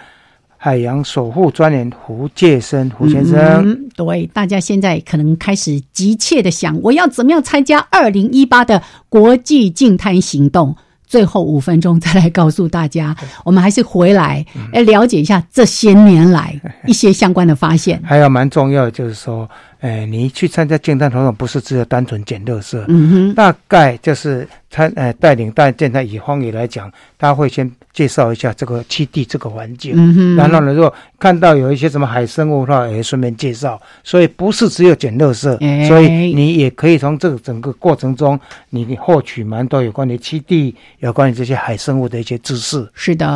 海洋守护专员胡介生胡先生。对，大家现在可能开始急切的想，我要怎么样参加二零一八的国际净滩行动？最后五分钟再来告诉大家，我们还是回来来了解一下这些年来 (laughs) 一些相关的发现。还有蛮重要的，就是说，哎，你去参加健康活动，不是只有单纯捡垃圾，嗯哼，大概就是他呃带领大健康以荒野来讲，他会先介绍一下这个基地这个环境，嗯哼，然后呢，如果看到有一些什么海生物的话，也顺便介绍。所以不是只有捡垃圾，所以你也可以从这个整个过程中，你获取蛮多有关于基地。有关于这些海生物的一些知识，是的，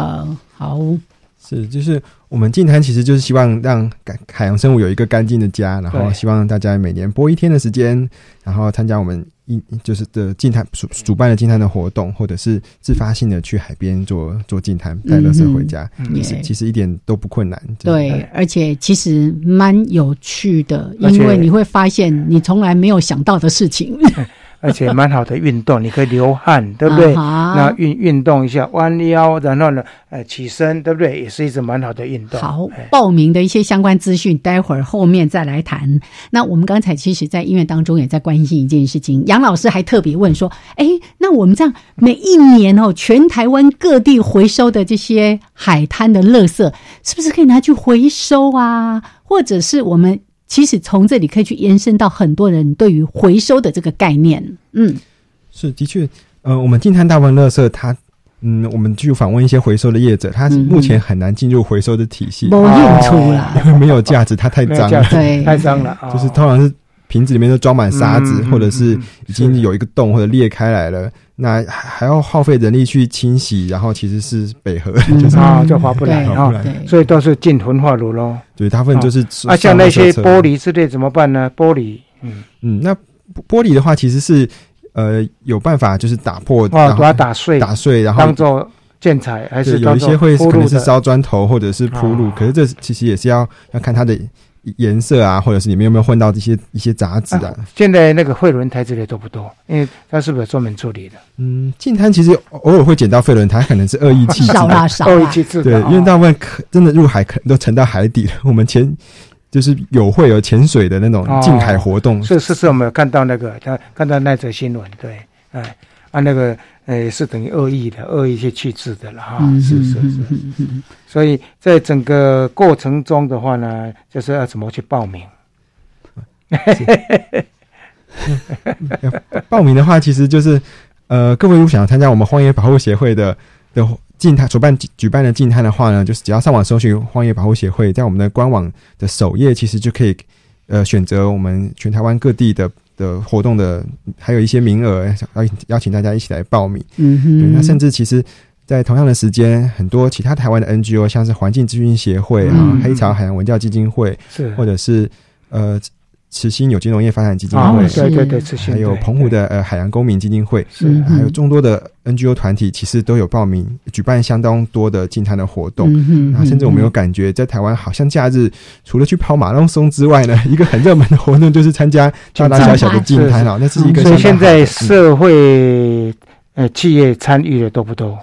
好，是就是我们净滩其实就是希望让海洋生物有一个干净的家，然后希望大家每年播一天的时间，然后参加我们一就是的净滩主主办的净滩的活动，或者是自发性的去海边做做净滩带垃圾回家，其实其实一点都不困难。对，而且其实蛮有趣的，因为你会发现你从来没有想到的事情。(laughs) 而且蛮好的运动，你可以流汗，对不对？那运运动一下，弯腰，然后呢，呃，起身，对不对？也是一种蛮好的运动。好，报名的一些相关资讯，待会儿后面再来谈。那我们刚才其实，在音乐当中也在关心一件事情。杨老师还特别问说：“哎，那我们这样每一年哦，全台湾各地回收的这些海滩的垃圾，是不是可以拿去回收啊？或者是我们？”其实从这里可以去延伸到很多人对于回收的这个概念。嗯，是的确，呃，我们净滩大部分垃圾它嗯，我们去访问一些回收的业者，他目前很难进入回收的体系，没用处啦，因为没有价值，它太脏，对，太脏了，就是通常是瓶子里面都装满沙子，或者是已经有一个洞或者裂开来了。那还还要耗费人力去清洗，然后其实是北河，(laughs) 就是啊，就划不来啊，所以都是进焚化炉喽。对，大部分就是啊，像那些玻璃之类怎么办呢？玻璃，嗯。嗯，那玻璃的话，其实是呃有办法，就是打破，哦，把它打碎，打碎，然后当做建材，还是有一些会可能是烧砖头或者是铺路，可是这其实也是要要看它的。颜色啊，或者是里面有没有混到这些一些杂质啊？现在那个废轮胎之类多不多？因为它是不是专门处理的？嗯，净滩其实偶尔会捡到废轮胎，可能是恶意弃置，少啦少，恶意弃置。对，因为大部分可真的入海可能都沉到海底了。我们前就是有会有潜水的那种近海活动，是是是，我们有看到那个他看到那则新闻，对，哎，啊那个。呃，是等于恶意的，恶意去去制的了哈，是是是，所以在整个过程中的话呢，就是要怎么去报名？(laughs) 报名的话，其实就是呃，各位如果想要参加我们荒野保护协会的的静态主办举办的静态的话呢，就是只要上网搜寻荒野保护协会，在我们的官网的首页，其实就可以呃选择我们全台湾各地的。的活动的还有一些名额，邀邀请大家一起来报名。嗯哼，那甚至其实，在同样的时间，很多其他台湾的 NGO，像是环境咨询协会啊、黑潮海洋文教基金会，是或者是呃。慈心有金融业发展基金会，对对对，还有澎湖的呃海洋公民基金会，是还有众多的 NGO 团体，其实都有报名举办相当多的净滩的活动。啊，甚至我们有感觉，在台湾好像假日除了去跑马拉松之外呢，一个很热门的活动就是参加大大小小的净滩啊。那是一个所以现在社会呃企业参与的多不多？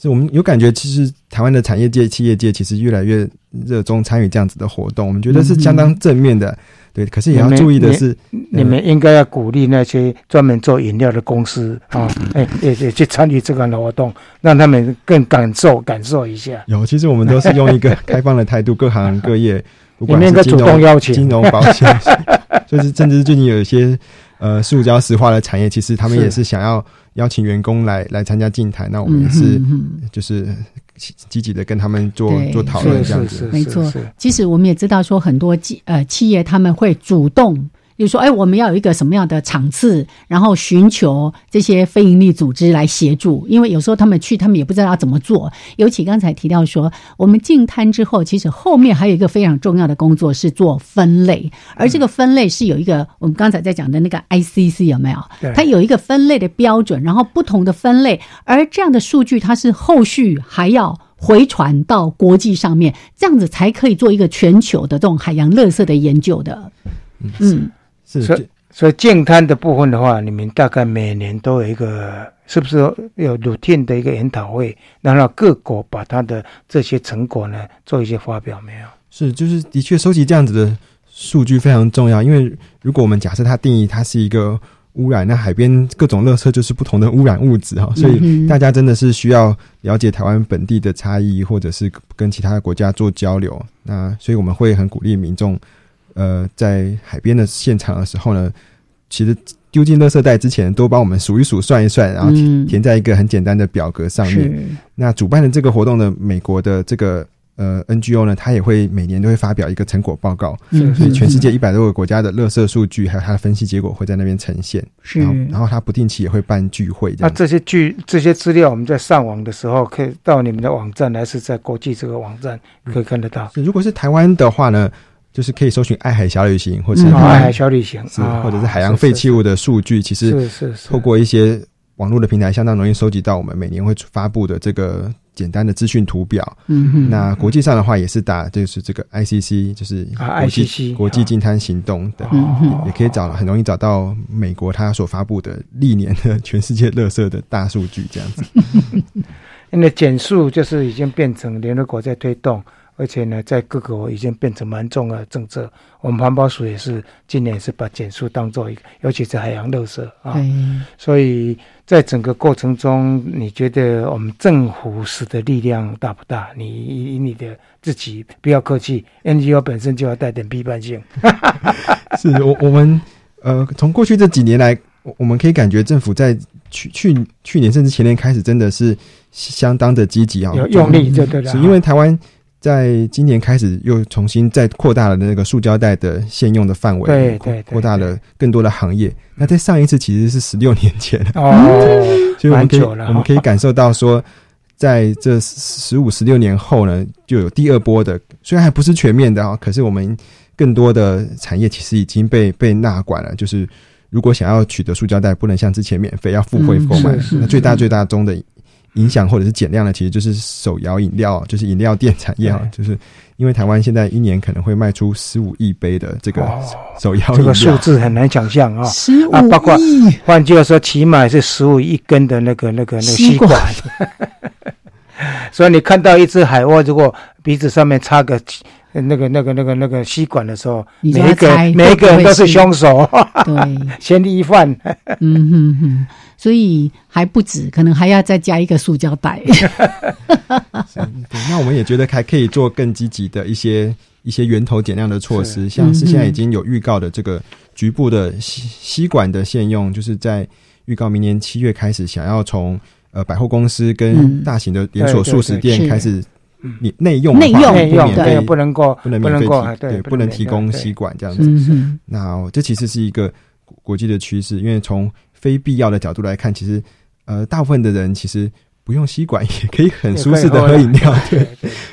是我们有感觉，其实台湾的产业界、企业界其实越来越热衷参与这样子的活动，我们觉得是相当正面的。对，可是也要注意的是，你们应该要鼓励那些专门做饮料的公司啊，(laughs) 哎，也也去参与这个活动，让他们更感受感受一下。有，其实我们都是用一个开放的态度，各行各业，(laughs) 不管是金融、金融保险，(laughs) 就是甚至最近有一些呃塑胶石化的产业，其实他们也是想要邀请员工来来参加竞谈，那我们也是就是。积极的跟他们做做讨论，这样子没错。其实我们也知道，说很多企呃企业他们会主动。就说，哎，我们要有一个什么样的场次，然后寻求这些非营利组织来协助，因为有时候他们去，他们也不知道要怎么做。尤其刚才提到说，我们进摊之后，其实后面还有一个非常重要的工作是做分类，而这个分类是有一个我们刚才在讲的那个 ICC 有没有？它有一个分类的标准，然后不同的分类，而这样的数据它是后续还要回传到国际上面，这样子才可以做一个全球的这种海洋垃圾的研究的。嗯。所以，所以净滩的部分的话，你们大概每年都有一个，是不是有 routine 的一个研讨会，让各国把它的这些成果呢做一些发表？没有？是，就是的确收集这样子的数据非常重要，因为如果我们假设它定义它是一个污染，那海边各种垃圾就是不同的污染物质哈，所以大家真的是需要了解台湾本地的差异，或者是跟其他的国家做交流。那所以我们会很鼓励民众。呃，在海边的现场的时候呢，其实丢进垃圾袋之前，都帮我们数一数、算一算，然后填在一个很简单的表格上面。那主办的这个活动的美国的这个呃 NGO 呢，它也会每年都会发表一个成果报告，所以全世界一百多个国家的垃圾数据还有它的分析结果会在那边呈现。是，然后它不定期也会办聚会。那这些聚这些资料，我们在上网的时候，可以到你们的网站，还是在国际这个网站可以看得到？如果是台湾的话呢？就是可以搜寻“爱海小旅行”或者“爱海小旅行”，是或者是海洋废弃物的数据。其实是是透过一些网络的平台，相当容易收集到我们每年会发布的这个简单的资讯图表。嗯哼。那国际上的话，也是打就是这个 ICC，就是国际国际净滩行动的，也可以找很容易找到美国它所发布的历年的全世界垃圾的大数据这样子。(laughs) 因为减速就是已经变成联合国在推动。而且呢，在各国已经变成蛮重要的政策。我们环保署也是今年是把减速当做一个，尤其是海洋垃圾啊。所以在整个过程中，你觉得我们政府使的力量大不大？你以你的自己不要客气，NGO 本身就要带点批判性。(laughs) 是我我们呃，从过去这几年来，我们可以感觉政府在去去去年甚至前年开始，真的是相当的积极啊，有用力就对了。是因为台湾在今年开始又重新再扩大了那个塑胶袋的现用的范围，对对，扩大了更多的行业。那在上一次其实是十六年前哦，(laughs) 所以我们可以我们可以感受到说，在这十五十六年后呢，就有第二波的，虽然还不是全面的啊，可是我们更多的产业其实已经被被纳管了，就是。如果想要取得塑胶袋，不能像之前免费，要付费购买。那最大最大中的影响或者是减量的，其实就是手摇饮料，就是饮料店产业啊。就是因为台湾现在一年可能会卖出十五亿杯的这个手摇饮料，这个数字很难想象啊。十五亿，换句话说，起码是十五亿根的那个那个那个吸管。(laughs) 所以你看到一只海鸥，如果鼻子上面插个。那个、那个、那个、那个吸管的时候，每一个每一个人都是凶手，对，(laughs) 嫌疑犯。嗯哼哼，所以还不止，可能还要再加一个塑胶袋。(laughs) 那我们也觉得还可以做更积极的一些一些源头减量的措施，像是现在已经有预告的这个局部的吸吸管的限用，就是在预告明年七月开始，想要从呃百货公司跟大型的连锁素食店开始。你内用内用内用对不能够不能不能够对不能提供吸管这样子。那这其实是一个国际的趋势，因为从非必要的角度来看，其实呃大部分的人其实。不用吸管也可以很舒适的喝饮料，对，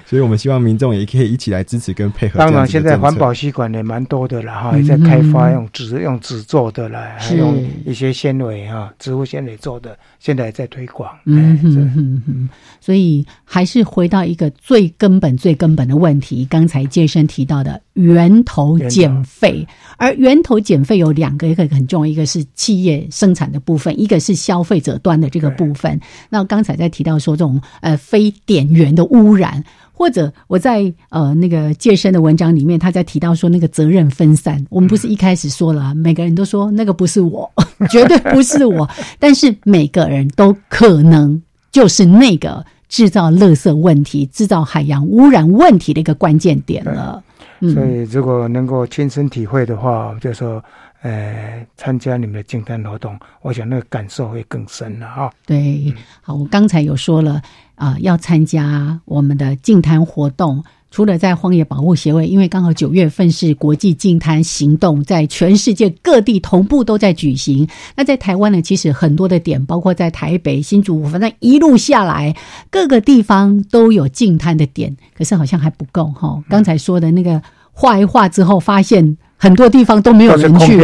所以我们希望民众也可以一起来支持跟配合。当然，现在环保吸管也蛮多的了哈，也在开发用纸用纸做的了，还用一些纤维哈，植物纤维做的，现在在推广。嗯哼哼哼，所以还是回到一个最根本、最根本的问题，刚才健身提到的源头减费，而源头减费有两个，一个很重要，一个是企业生产的部分，一个是消费者端的这个部分。那刚才在在提到说这种呃非点源的污染，或者我在呃那个健身的文章里面，他在提到说那个责任分散。我们不是一开始说了，每个人都说那个不是我，(laughs) 绝对不是我，但是每个人都可能就是那个制造垃圾问题、制造海洋污染问题的一个关键点了。所以如果能够亲身体会的话，就说。呃，参加你们的净滩活动，我想那个感受会更深了啊。对，好，我刚才有说了啊，要参加我们的净滩活动，除了在荒野保护协会，因为刚好九月份是国际净滩行动，在全世界各地同步都在举行。那在台湾呢，其实很多的点，包括在台北、新竹，反正一路下来，各个地方都有净滩的点，可是好像还不够哈。刚才说的那个画一画之后，发现。很多地方都没有人去，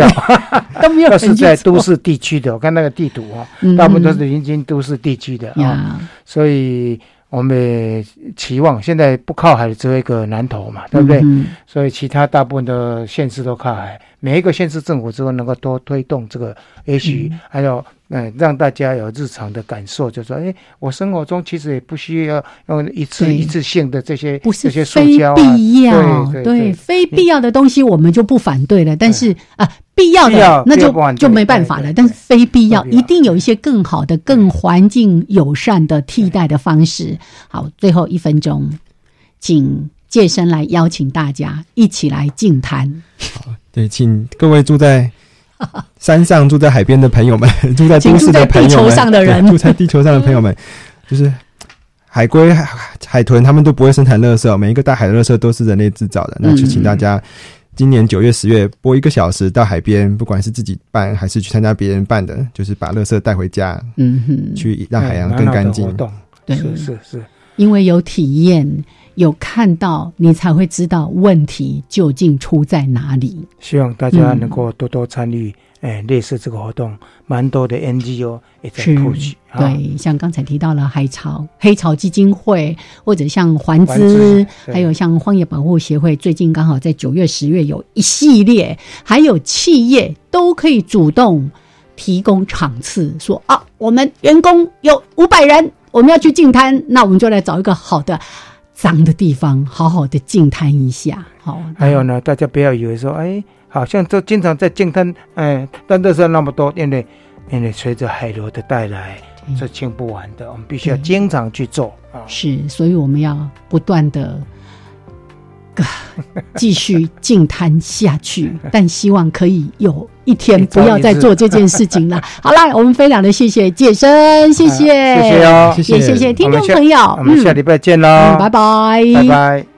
都没有人是在都市地区的。我看那个地图啊，大部分都是临近都市地区的啊，所以我们期望现在不靠海只有一个南投嘛，对不对？所以其他大部分的县市都靠海。每一个县市政府之后能够多推动这个，也许还有嗯，让大家有日常的感受，就说哎，我生活中其实也不需要用一次一次性的这些这些塑胶啊，必要对非必要的东西我们就不反对了，但是啊，必要的那就就没办法了。但是非必要一定有一些更好的、更环境友善的替代的方式。好，最后一分钟，请借身来邀请大家一起来净滩。对，请各位住在山上、住在海边的朋友们，(laughs) 住在都市的朋友们，住在地球上的朋友们，(laughs) 就是海龟、海海豚，他们都不会生产垃圾，每一个大海的垃圾都是人类制造的。那就请大家今年九月、十月播一个小时到海边，不管是自己办还是去参加别人办的，就是把垃圾带回家，嗯哼，去让海洋更干净。对，是是是，因为有体验。有看到，你才会知道问题究竟出在哪里。希望大家能够多多参与，哎，类似这个活动，蛮多的 NGO 也在布局。对，像刚才提到了海潮、黑潮基金会，或者像环资，还有像荒野保护协会，最近刚好在九月、十月有一系列，还有企业都可以主动提供场次，说啊，我们员工有五百人，我们要去净滩，那我们就来找一个好的。脏的地方，好好的净滩一下。好，还有呢，大家不要以为说，哎，好像都经常在净滩，哎，但都是那么多，因为因为随着海流的带来，是清不完的。我们必须要经常去做啊。是，所以我们要不断的。继续净谈下去，(laughs) 但希望可以有一天不要再做这件事情了。(laughs) 好啦，我们非常的谢谢健身，谢谢，谢谢哦，也谢谢听众朋友，我们下礼拜见喽，拜拜，拜拜。